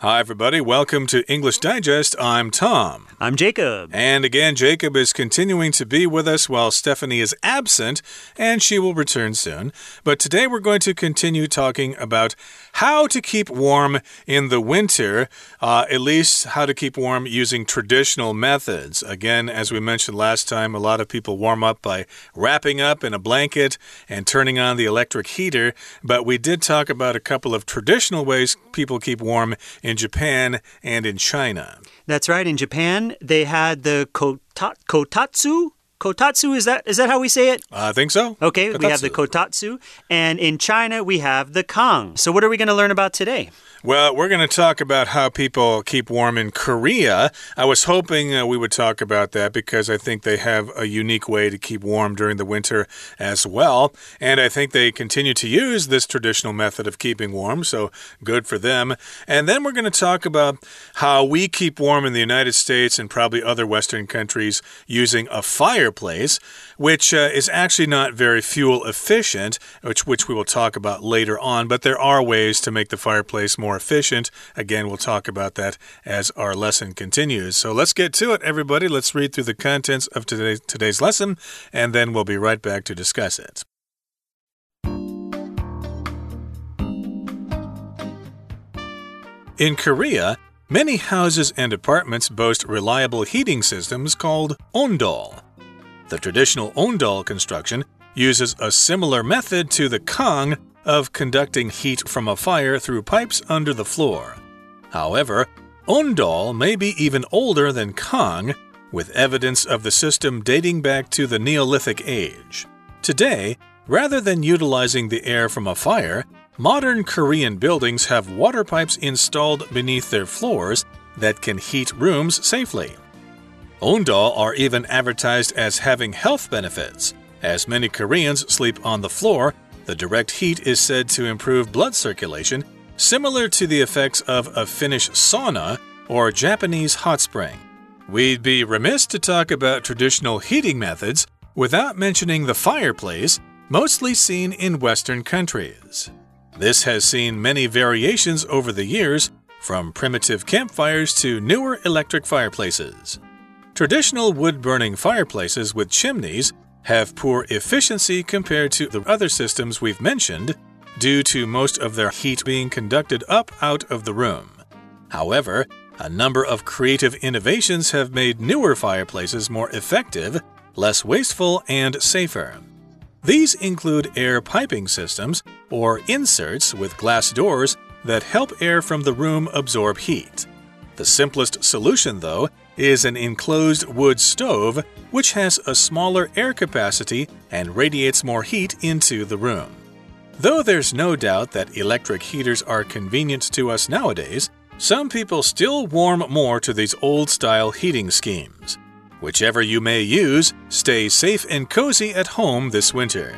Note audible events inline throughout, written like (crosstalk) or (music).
Hi, everybody. Welcome to English Digest. I'm Tom. I'm Jacob. And again, Jacob is continuing to be with us while Stephanie is absent, and she will return soon. But today we're going to continue talking about how to keep warm in the winter, uh, at least how to keep warm using traditional methods. Again, as we mentioned last time, a lot of people warm up by wrapping up in a blanket and turning on the electric heater. But we did talk about a couple of traditional ways people keep warm in Japan and in China. That's right. In Japan, they had the kotatsu. Kotatsu is that is that how we say it? I think so. Okay, kotatsu. we have the kotatsu, and in China we have the kang. So what are we going to learn about today? Well, we're going to talk about how people keep warm in Korea. I was hoping uh, we would talk about that because I think they have a unique way to keep warm during the winter as well. And I think they continue to use this traditional method of keeping warm, so good for them. And then we're going to talk about how we keep warm in the United States and probably other Western countries using a fireplace, which uh, is actually not very fuel efficient, which, which we will talk about later on. But there are ways to make the fireplace more more efficient. Again, we'll talk about that as our lesson continues. So let's get to it, everybody. Let's read through the contents of today's, today's lesson, and then we'll be right back to discuss it. In Korea, many houses and apartments boast reliable heating systems called ondol. The traditional ondol construction uses a similar method to the kang of conducting heat from a fire through pipes under the floor. However, Ondol may be even older than Kang, with evidence of the system dating back to the Neolithic age. Today, rather than utilizing the air from a fire, modern Korean buildings have water pipes installed beneath their floors that can heat rooms safely. Ondol are even advertised as having health benefits, as many Koreans sleep on the floor the direct heat is said to improve blood circulation, similar to the effects of a Finnish sauna or Japanese hot spring. We'd be remiss to talk about traditional heating methods without mentioning the fireplace, mostly seen in Western countries. This has seen many variations over the years, from primitive campfires to newer electric fireplaces. Traditional wood burning fireplaces with chimneys have poor efficiency compared to the other systems we've mentioned due to most of their heat being conducted up out of the room. However, a number of creative innovations have made newer fireplaces more effective, less wasteful, and safer. These include air piping systems or inserts with glass doors that help air from the room absorb heat. The simplest solution, though, is an enclosed wood stove which has a smaller air capacity and radiates more heat into the room. Though there's no doubt that electric heaters are convenient to us nowadays, some people still warm more to these old style heating schemes. Whichever you may use, stay safe and cozy at home this winter.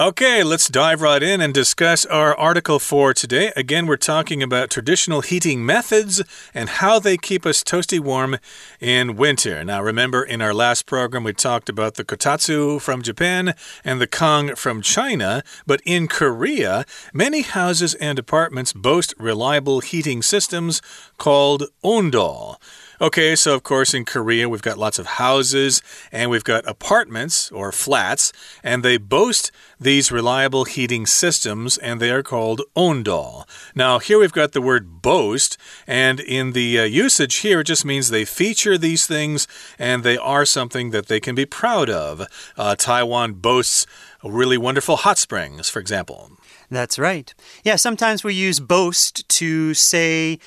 Okay, let's dive right in and discuss our article for today. Again, we're talking about traditional heating methods and how they keep us toasty warm in winter. Now, remember, in our last program, we talked about the kotatsu from Japan and the kang from China. But in Korea, many houses and apartments boast reliable heating systems called ondol. Okay, so of course in Korea we've got lots of houses and we've got apartments or flats, and they boast these reliable heating systems and they are called ondol. Now, here we've got the word boast, and in the uh, usage here, it just means they feature these things and they are something that they can be proud of. Uh, Taiwan boasts really wonderful hot springs, for example. That's right. Yeah, sometimes we use boast to say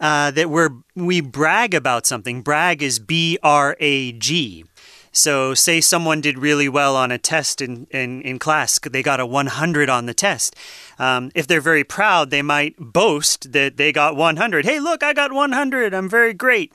uh, that we're we brag about something. Brag is B R A G. So, say someone did really well on a test in, in, in class, they got a 100 on the test. Um, if they're very proud, they might boast that they got 100. Hey, look, I got 100. I'm very great.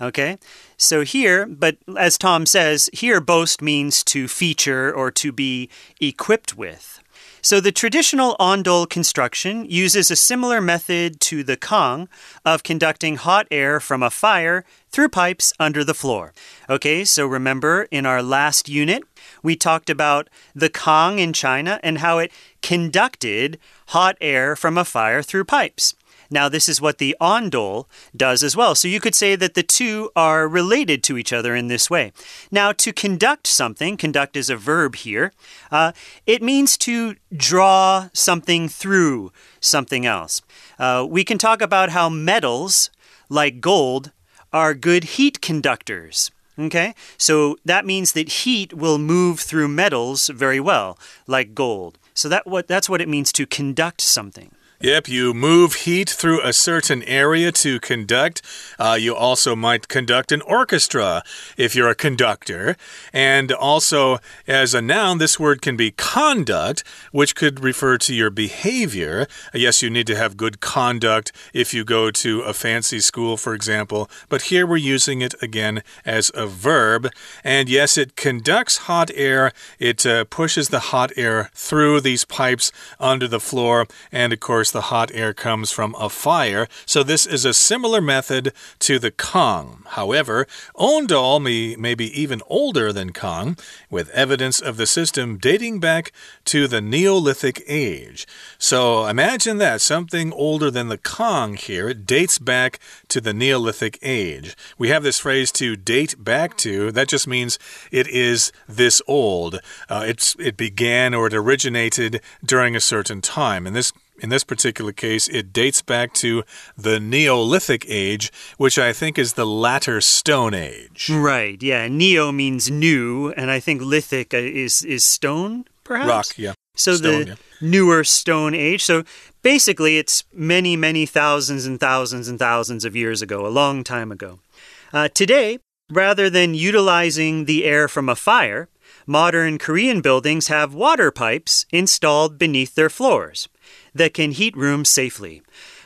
Okay, so here, but as Tom says, here boast means to feature or to be equipped with. So the traditional ondol construction uses a similar method to the kang of conducting hot air from a fire through pipes under the floor. Okay, so remember in our last unit, we talked about the Kang in China and how it conducted hot air from a fire through pipes. Now, this is what the ondol does as well. So you could say that the two are related to each other in this way. Now, to conduct something, conduct is a verb here, uh, it means to draw something through something else. Uh, we can talk about how metals, like gold, are good heat conductors. Okay, so that means that heat will move through metals very well, like gold. So that what that's what it means to conduct something. Yep, you move heat through a certain area to conduct. Uh, you also might conduct an orchestra if you're a conductor. And also, as a noun, this word can be conduct, which could refer to your behavior. Yes, you need to have good conduct if you go to a fancy school, for example. But here we're using it again as a verb. And yes, it conducts hot air, it uh, pushes the hot air through these pipes under the floor. And of course, the hot air comes from a fire, so this is a similar method to the Kang. However, Ondol may, may be even older than Kang, with evidence of the system dating back to the Neolithic age. So imagine that, something older than the Kang here. It dates back to the Neolithic age. We have this phrase to date back to, that just means it is this old. Uh, it's, it began or it originated during a certain time. And this in this particular case, it dates back to the Neolithic age, which I think is the latter Stone Age. Right, yeah. Neo means new, and I think lithic is, is stone, perhaps? Rock, yeah. So stone, the yeah. newer Stone Age. So basically, it's many, many thousands and thousands and thousands of years ago, a long time ago. Uh, today, rather than utilizing the air from a fire, modern Korean buildings have water pipes installed beneath their floors that can heat rooms safely.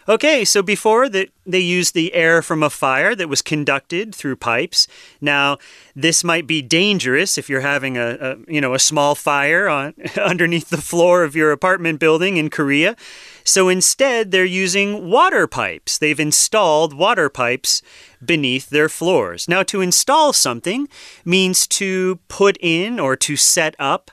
Okay, so before that they used the air from a fire that was conducted through pipes. Now, this might be dangerous if you're having a, a you know a small fire on (laughs) underneath the floor of your apartment building in Korea. So instead, they're using water pipes. They've installed water pipes beneath their floors. Now, to install something means to put in or to set up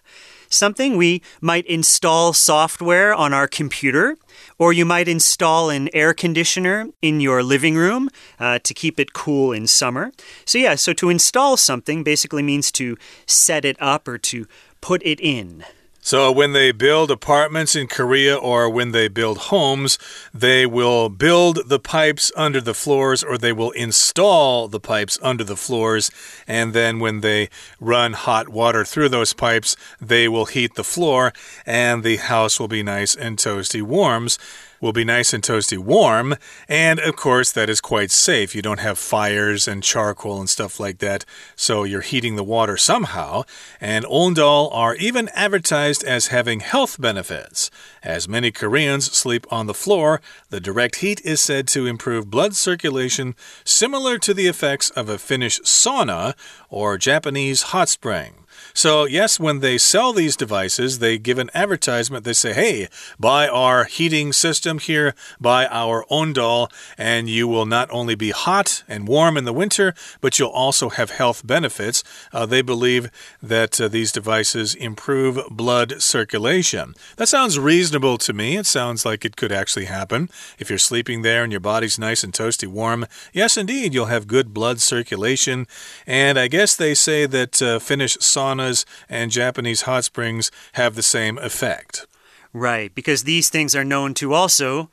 something. We might install software on our computer, or you might install an air conditioner in your living room uh, to keep it cool in summer. So, yeah, so to install something basically means to set it up or to put it in. So, when they build apartments in Korea or when they build homes, they will build the pipes under the floors or they will install the pipes under the floors. And then, when they run hot water through those pipes, they will heat the floor and the house will be nice and toasty warms will be nice and toasty warm. And of course, that is quite safe. You don't have fires and charcoal and stuff like that. So you're heating the water somehow. And Ondol are even advertised as having health benefits. As many Koreans sleep on the floor, the direct heat is said to improve blood circulation, similar to the effects of a Finnish sauna or Japanese hot spring. So, yes, when they sell these devices, they give an advertisement. They say, hey, buy our heating system here, buy our Ondol, and you will not only be hot and warm in the winter, but you'll also have health benefits. Uh, they believe that uh, these devices improve blood circulation. That sounds reasonable to me. It sounds like it could actually happen. If you're sleeping there and your body's nice and toasty warm, yes, indeed, you'll have good blood circulation. And I guess they say that uh, Finnish sauna saunas and Japanese hot springs have the same effect. Right, because these things are known to also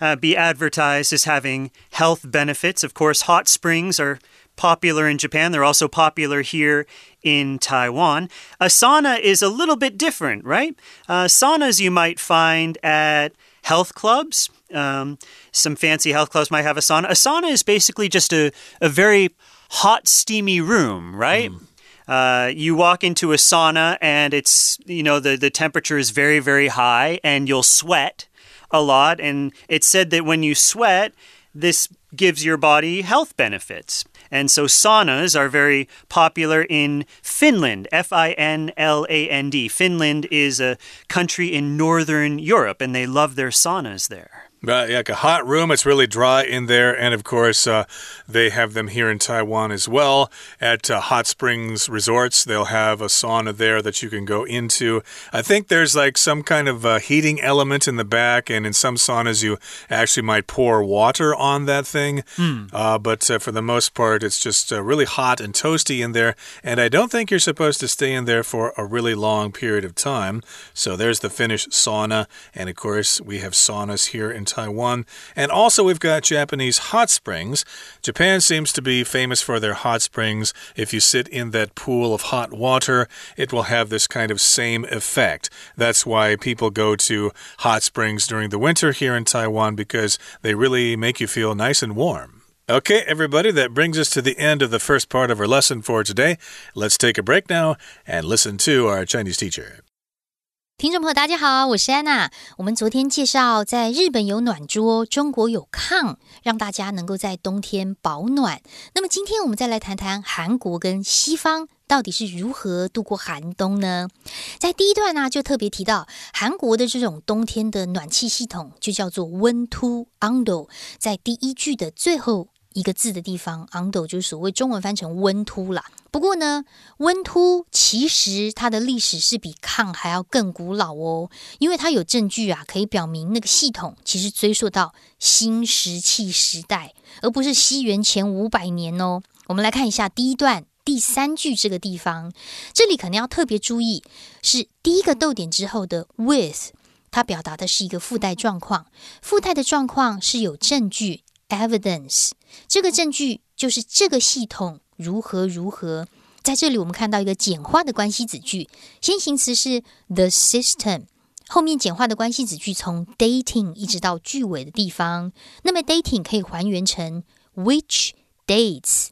uh, be advertised as having health benefits. Of course, hot springs are popular in Japan. They're also popular here in Taiwan. A sauna is a little bit different, right? Uh, saunas you might find at health clubs. Um, some fancy health clubs might have a sauna. A sauna is basically just a, a very hot, steamy room, right? Mm. Uh, you walk into a sauna and it's, you know, the, the temperature is very, very high and you'll sweat a lot. And it's said that when you sweat, this gives your body health benefits. And so saunas are very popular in Finland, F I N L A N D. Finland is a country in northern Europe and they love their saunas there. Right, like a hot room. It's really dry in there. And of course, uh, they have them here in Taiwan as well. At uh, hot springs resorts, they'll have a sauna there that you can go into. I think there's like some kind of uh, heating element in the back. And in some saunas, you actually might pour water on that thing. Mm. but uh, for the most part, it's just uh, really hot and toasty in there. And I don't think you're supposed to stay in there for a really long period of time. So there's the Finnish sauna. And of course, we have saunas here in Taiwan. And also, we've got Japanese hot springs. Japan seems to be famous for their hot springs. If you sit in that pool of hot water, it will have this kind of same effect. That's why people go to hot springs during the winter here in Taiwan because they really make you feel nice and warm. Okay, everybody, that brings us to the end of the first part of our lesson for today. Let's take a break now and listen to our Chinese teacher. 听众朋友，大家好，我是安娜。我们昨天介绍，在日本有暖桌，中国有炕，让大家能够在冬天保暖。那么今天我们再来谈谈韩国跟西方到底是如何度过寒冬呢？在第一段呢，就特别提到韩国的这种冬天的暖气系统，就叫做温突 （undo）。在第一句的最后。一个字的地方，undo 就是所谓中文翻成温突啦。不过呢，温突其实它的历史是比抗还要更古老哦，因为它有证据啊，可以表明那个系统其实追溯到新石器时代，而不是西元前五百年哦。我们来看一下第一段第三句这个地方，这里可能要特别注意，是第一个逗点之后的 with，它表达的是一个附带状况，附带的状况是有证据。Evidence，这个证据就是这个系统如何如何。在这里，我们看到一个简化的关系子句，先行词是 the system，后面简化的关系子句从 dating 一直到句尾的地方。那么 dating 可以还原成 which dates，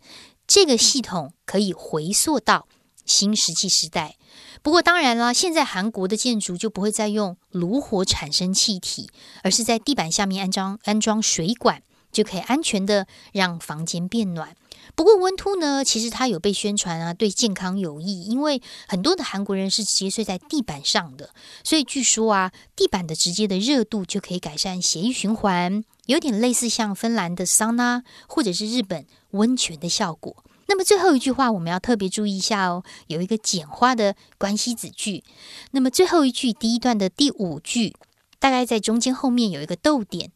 这个系统可以回溯到新石器时代。不过当然了，现在韩国的建筑就不会再用炉火产生气体，而是在地板下面安装安装水管。就可以安全的让房间变暖。不过温突呢，其实它有被宣传啊，对健康有益，因为很多的韩国人是直接睡在地板上的，所以据说啊，地板的直接的热度就可以改善血液循环，有点类似像芬兰的桑拿或者是日本温泉的效果。那么最后一句话我们要特别注意一下哦，有一个简化的关系子句。那么最后一句第一段的第五句，大概在中间后面有一个逗点。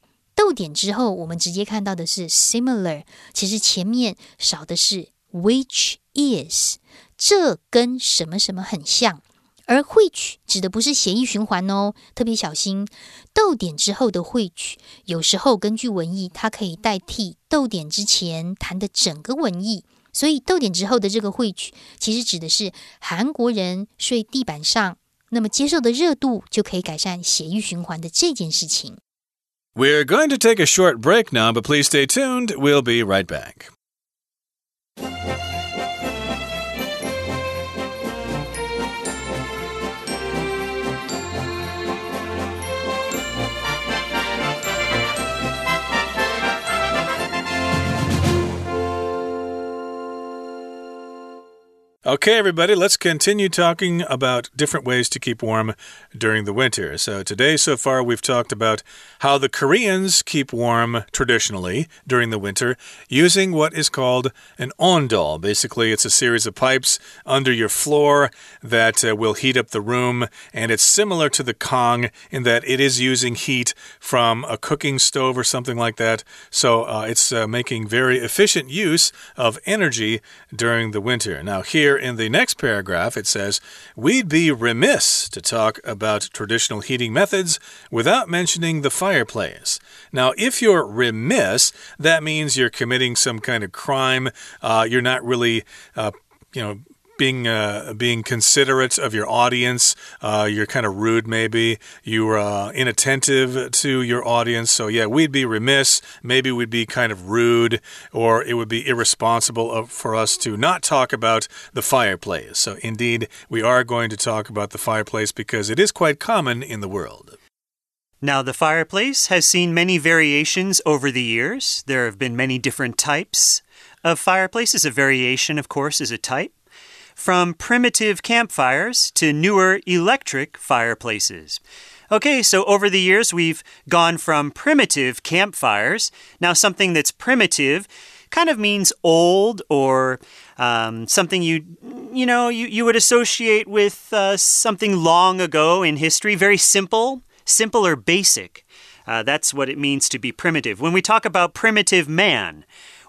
逗点之后，我们直接看到的是 similar，其实前面少的是 which is，这跟什么什么很像。而 which 指的不是协议循环哦，特别小心。逗点之后的 which，有时候根据文意，它可以代替逗点之前谈的整个文意。所以逗点之后的这个 which，其实指的是韩国人睡地板上，那么接受的热度就可以改善血液循环的这件事情。We're going to take a short break now, but please stay tuned. We'll be right back. Okay, everybody, let's continue talking about different ways to keep warm during the winter. So, today, so far, we've talked about how the Koreans keep warm traditionally during the winter using what is called an ondol. Basically, it's a series of pipes under your floor that uh, will heat up the room, and it's similar to the Kang in that it is using heat from a cooking stove or something like that. So, uh, it's uh, making very efficient use of energy during the winter. Now, here, in the next paragraph, it says, We'd be remiss to talk about traditional heating methods without mentioning the fireplace. Now, if you're remiss, that means you're committing some kind of crime. Uh, you're not really, uh, you know, being uh, being considerate of your audience. Uh, you're kind of rude, maybe. You're uh, inattentive to your audience. So, yeah, we'd be remiss. Maybe we'd be kind of rude, or it would be irresponsible for us to not talk about the fireplace. So, indeed, we are going to talk about the fireplace because it is quite common in the world. Now, the fireplace has seen many variations over the years. There have been many different types of fireplaces. A variation, of course, is a type from primitive campfires to newer electric fireplaces. Okay, so over the years, we've gone from primitive campfires. Now, something that's primitive kind of means old or um, something you you know you, you would associate with uh, something long ago in history very simple simple or basic uh, that's what it means to be primitive when we talk about primitive man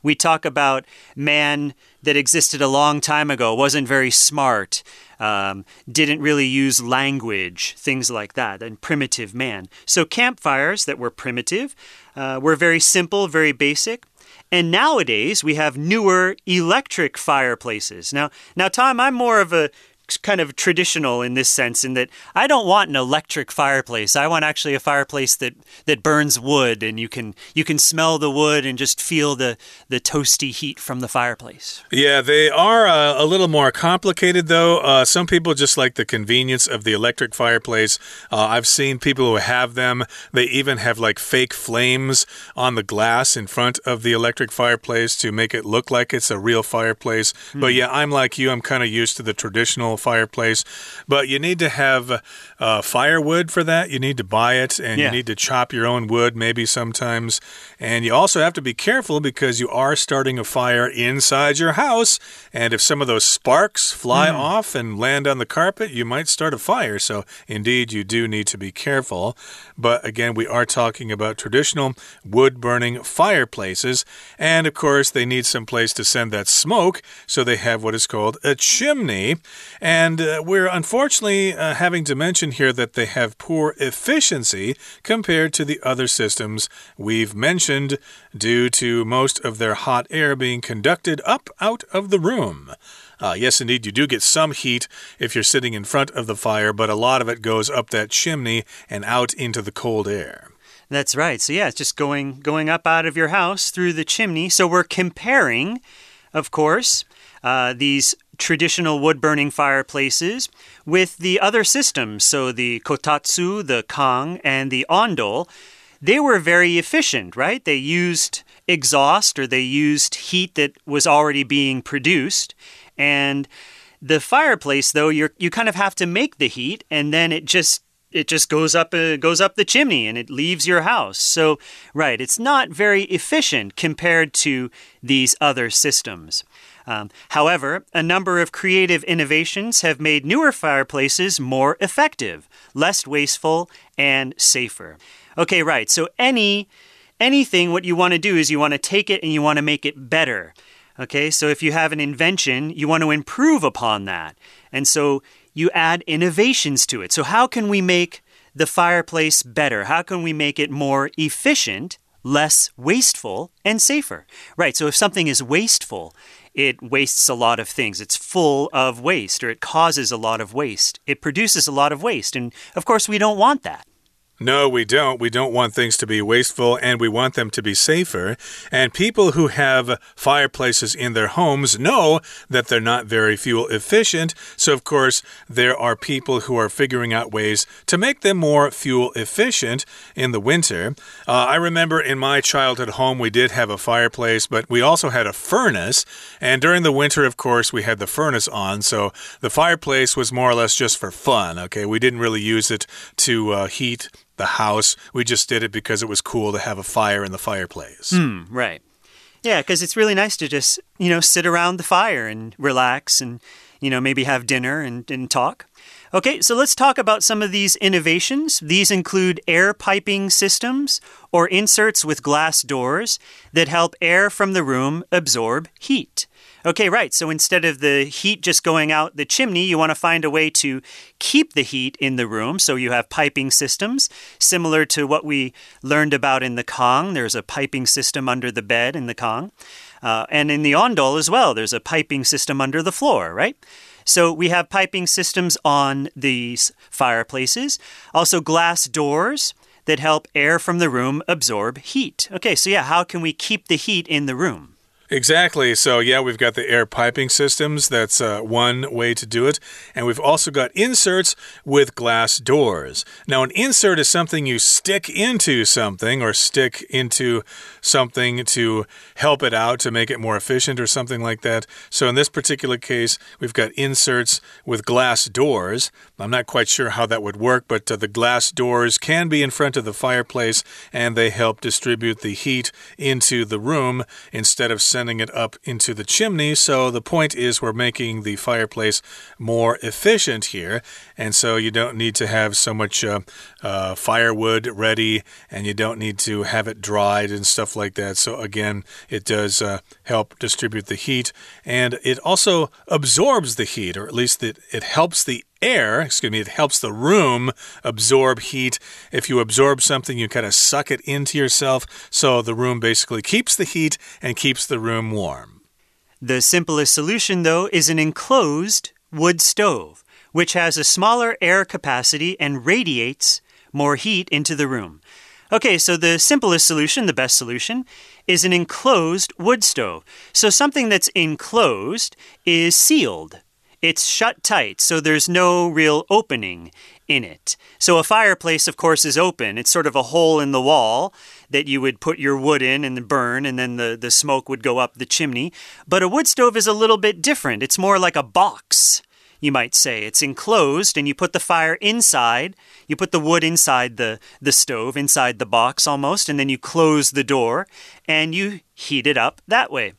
we talk about man that existed a long time ago, wasn't very smart, um, didn't really use language, things like that, and primitive man. So campfires that were primitive uh, were very simple, very basic. And nowadays we have newer electric fireplaces. Now, now, Tom, I'm more of a kind of traditional in this sense in that I don't want an electric fireplace. I want actually a fireplace that that burns wood and you can you can smell the wood and just feel the the toasty heat from the fireplace. Yeah, they are uh, a little more complicated though. Uh, some people just like the convenience of the electric fireplace. Uh, I've seen people who have them. They even have like fake flames on the glass in front of the electric fireplace to make it look like it's a real fireplace. Mm. But yeah, I'm like you. I'm kind of used to the traditional fireplace. But you need to have uh, firewood for that. You need to buy it and yeah. you need to chop your own wood maybe sometimes. And you also have to be careful because you are starting a fire inside your house. And if some of those sparks fly mm. off and land on the carpet, you might start a fire. So, indeed, you do need to be careful. But again, we are talking about traditional wood burning fireplaces. And of course, they need some place to send that smoke. So, they have what is called a chimney. And uh, we're unfortunately uh, having to mention here that they have poor efficiency compared to the other systems we've mentioned due to most of their hot air being conducted up out of the room. Uh, yes, indeed, you do get some heat if you're sitting in front of the fire, but a lot of it goes up that chimney and out into the cold air. That's right. So yeah, it's just going going up out of your house through the chimney. So we're comparing, of course, uh, these traditional wood burning fireplaces with the other systems. So the kotatsu, the kang, and the ondol, they were very efficient, right? They used exhaust or they used heat that was already being produced. And the fireplace, though, you you kind of have to make the heat, and then it just it just goes up uh, goes up the chimney and it leaves your house. So, right, it's not very efficient compared to these other systems. Um, however, a number of creative innovations have made newer fireplaces more effective, less wasteful, and safer. Okay, right. So any anything what you want to do is you want to take it and you want to make it better. Okay? So if you have an invention, you want to improve upon that. And so you add innovations to it. So how can we make the fireplace better? How can we make it more efficient? less wasteful and safer. Right, so if something is wasteful, it wastes a lot of things. It's full of waste, or it causes a lot of waste. It produces a lot of waste. And of course, we don't want that. No, we don't. We don't want things to be wasteful and we want them to be safer. And people who have fireplaces in their homes know that they're not very fuel efficient. So, of course, there are people who are figuring out ways to make them more fuel efficient in the winter. Uh, I remember in my childhood home, we did have a fireplace, but we also had a furnace. And during the winter, of course, we had the furnace on. So the fireplace was more or less just for fun. Okay. We didn't really use it to uh, heat the house. We just did it because it was cool to have a fire in the fireplace. Mm, right. Yeah, because it's really nice to just, you know, sit around the fire and relax and, you know, maybe have dinner and, and talk. Okay, so let's talk about some of these innovations. These include air piping systems or inserts with glass doors that help air from the room absorb heat. Okay, right. So instead of the heat just going out the chimney, you want to find a way to keep the heat in the room. So you have piping systems, similar to what we learned about in the Kang. There's a piping system under the bed in the Kang. Uh, and in the Ondol as well, there's a piping system under the floor, right? So we have piping systems on these fireplaces, also glass doors that help air from the room absorb heat. Okay, so yeah, how can we keep the heat in the room? Exactly. So, yeah, we've got the air piping systems. That's uh, one way to do it. And we've also got inserts with glass doors. Now, an insert is something you stick into something or stick into something to help it out to make it more efficient or something like that. So, in this particular case, we've got inserts with glass doors. I'm not quite sure how that would work, but uh, the glass doors can be in front of the fireplace and they help distribute the heat into the room instead of sending it up into the chimney. So the point is, we're making the fireplace more efficient here. And so you don't need to have so much uh, uh, firewood ready and you don't need to have it dried and stuff like that. So again, it does uh, help distribute the heat and it also absorbs the heat, or at least it, it helps the air, excuse me, it helps the room absorb heat. If you absorb something, you kind of suck it into yourself. So the room basically keeps the heat and keeps the room warm. The simplest solution, though, is an enclosed wood stove, which has a smaller air capacity and radiates more heat into the room. Okay, so the simplest solution, the best solution, is an enclosed wood stove. So something that's enclosed is sealed. It's shut tight, so there's no real opening in it. So a fireplace, of course, is open. It's sort of a hole in the wall that you would put your wood in and burn, and then the, the smoke would go up the chimney. But a wood stove is a little bit different. It's more like a box, you might say. It's enclosed, and you put the fire inside. You put the wood inside the, the stove, inside the box almost, and then you close the door, and you heat it up that way.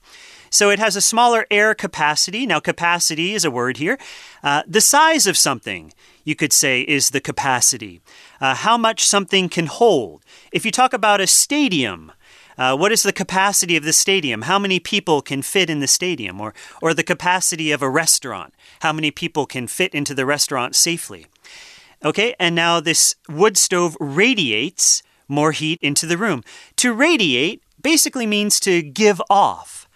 So it has a smaller air capacity. Now, capacity is a word here. Uh, the size of something, you could say, is the capacity. Uh, how much something can hold. If you talk about a stadium, uh, what is the capacity of the stadium? How many people can fit in the stadium? Or, or the capacity of a restaurant? How many people can fit into the restaurant safely? Okay, and now this wood stove radiates more heat into the room. To radiate basically means to give off.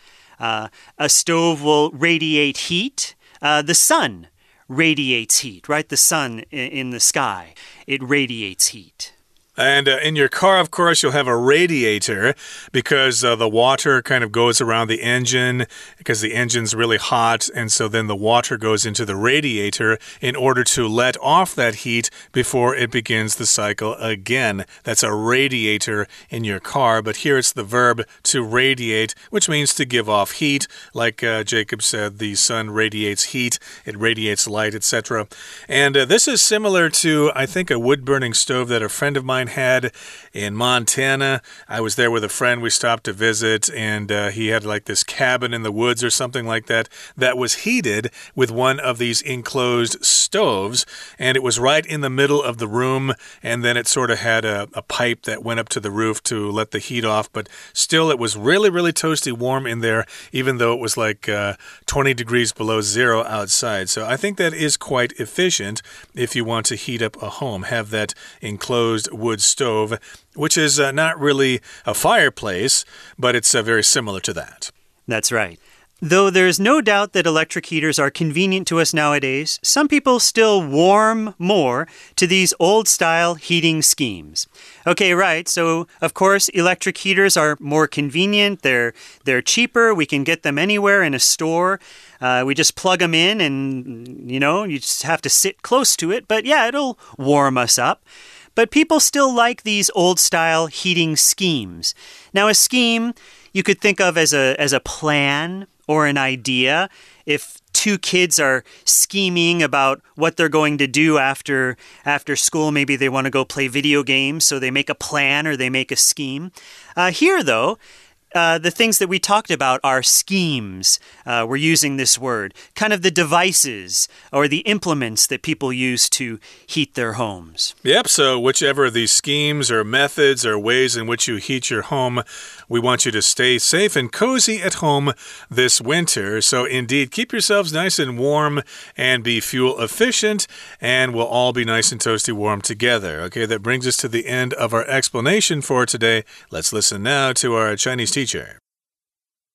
Uh, a stove will radiate heat. Uh, the sun radiates heat, right? The sun in, in the sky, it radiates heat. And uh, in your car, of course, you'll have a radiator because uh, the water kind of goes around the engine because the engine's really hot. And so then the water goes into the radiator in order to let off that heat before it begins the cycle again. That's a radiator in your car. But here it's the verb to radiate, which means to give off heat. Like uh, Jacob said, the sun radiates heat, it radiates light, etc. And uh, this is similar to, I think, a wood burning stove that a friend of mine had in Montana. I was there with a friend. We stopped to visit, and uh, he had like this cabin in the woods or something like that that was heated with one of these enclosed stoves, and it was right in the middle of the room. And then it sort of had a, a pipe that went up to the roof to let the heat off, but still, it was really, really toasty warm in there, even though it was like uh, 20 degrees below zero outside. So I think that is quite efficient if you want to heat up a home. Have that enclosed wood wood stove, which is uh, not really a fireplace, but it's uh, very similar to that. That's right. Though there's no doubt that electric heaters are convenient to us nowadays, some people still warm more to these old style heating schemes. Okay, right. So, of course, electric heaters are more convenient. They're they're cheaper. We can get them anywhere in a store. Uh, we just plug them in and you know, you just have to sit close to it, but yeah, it'll warm us up. But people still like these old style heating schemes. Now, a scheme you could think of as a, as a plan or an idea. If two kids are scheming about what they're going to do after after school. Maybe they want to go play video games, so they make a plan or they make a scheme. Uh, here, though, uh, the things that we talked about are schemes. Uh, we're using this word. Kind of the devices or the implements that people use to heat their homes. Yep, so whichever of these schemes or methods or ways in which you heat your home, we want you to stay safe and cozy at home this winter. So, indeed, keep yourselves nice and warm and be fuel efficient, and we'll all be nice and toasty warm together. Okay, that brings us to the end of our explanation for today. Let's listen now to our Chinese teacher.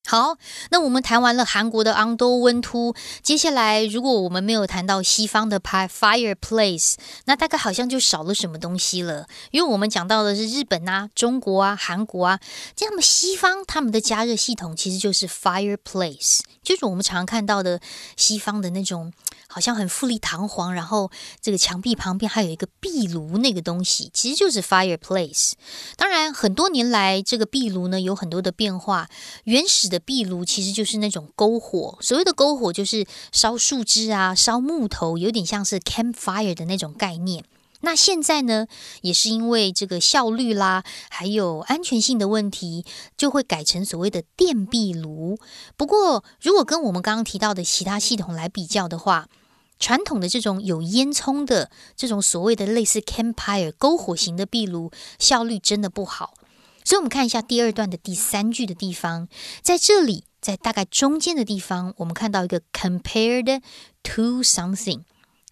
好，那我们谈完了韩国的昂多温突，接下来如果我们没有谈到西方的 fireplace，那大概好像就少了什么东西了。因为我们讲到的是日本啊、中国啊、韩国啊，这样的西方他们的加热系统其实就是 fireplace，就是我们常看到的西方的那种。好像很富丽堂皇，然后这个墙壁旁边还有一个壁炉，那个东西其实就是 fireplace。当然，很多年来这个壁炉呢有很多的变化。原始的壁炉其实就是那种篝火，所谓的篝火就是烧树枝啊、烧木头，有点像是 campfire 的那种概念。那现在呢，也是因为这个效率啦，还有安全性的问题，就会改成所谓的电壁炉。不过，如果跟我们刚刚提到的其他系统来比较的话，传统的这种有烟囱的这种所谓的类似 campfire 篝火型的壁炉，效率真的不好。所以，我们看一下第二段的第三句的地方，在这里，在大概中间的地方，我们看到一个 compared to something。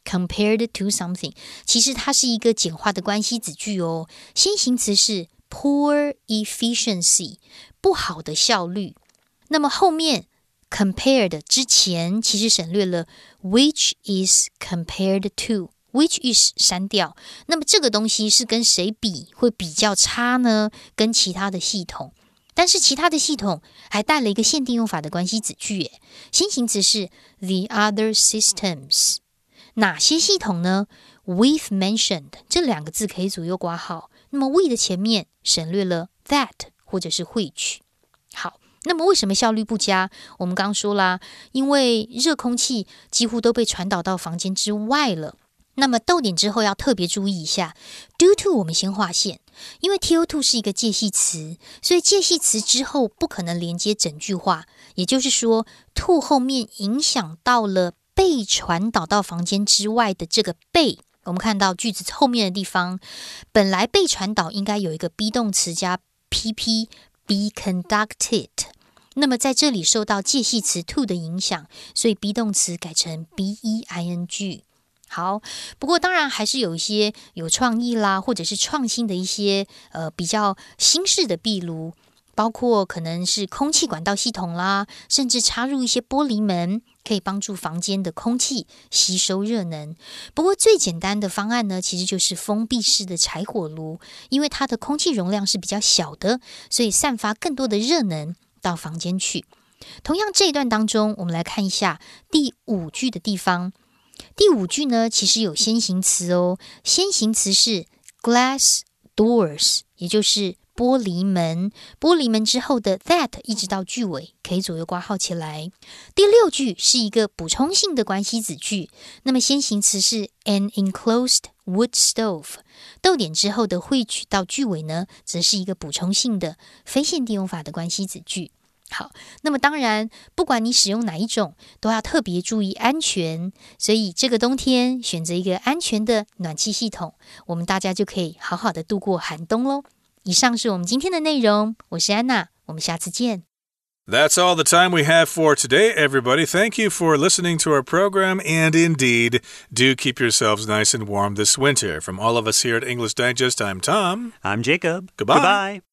Compared to something，其实它是一个简化的关系子句哦。先行词是 poor efficiency，不好的效率。那么后面 compared 之前其实省略了 which is compared to Which is 删掉。那么这个东西是跟谁比会比较差呢？跟其他的系统，但是其他的系统还带了一个限定用法的关系子句。耶。先行词是 the other systems。哪些系统呢？We've mentioned 这两个字可以左右挂号。那么 we 的前面省略了 that 或者是 which。好，那么为什么效率不佳？我们刚说啦，因为热空气几乎都被传导到房间之外了。那么逗点之后要特别注意一下，due to 我们先划线，因为 to to 是一个介系词，所以介系词之后不可能连接整句话。也就是说，to 后面影响到了。被传导到房间之外的这个被，我们看到句子后面的地方，本来被传导应该有一个 be 动词加 pp be conducted，那么在这里受到介系词 to 的影响，所以 be 动词改成 be ing。好，不过当然还是有一些有创意啦，或者是创新的一些呃比较新式的壁炉。包括可能是空气管道系统啦，甚至插入一些玻璃门，可以帮助房间的空气吸收热能。不过最简单的方案呢，其实就是封闭式的柴火炉，因为它的空气容量是比较小的，所以散发更多的热能到房间去。同样这一段当中，我们来看一下第五句的地方。第五句呢，其实有先行词哦，先行词是 glass doors，也就是。玻璃门，玻璃门之后的 that 一直到句尾可以左右挂号起来。第六句是一个补充性的关系子句，那么先行词是 an enclosed wood stove，逗点之后的 which 到句尾呢，则是一个补充性的非限定用法的关系子句。好，那么当然，不管你使用哪一种，都要特别注意安全。所以这个冬天选择一个安全的暖气系统，我们大家就可以好好的度过寒冬喽。以上是我们今天的内容，我是安娜，我们下次见。That's all the time we have for today, everybody. Thank you for listening to our program, and indeed, do keep yourselves nice and warm this winter. From all of us here at English Digest, I'm Tom. I'm Jacob. Goodbye. Goodbye.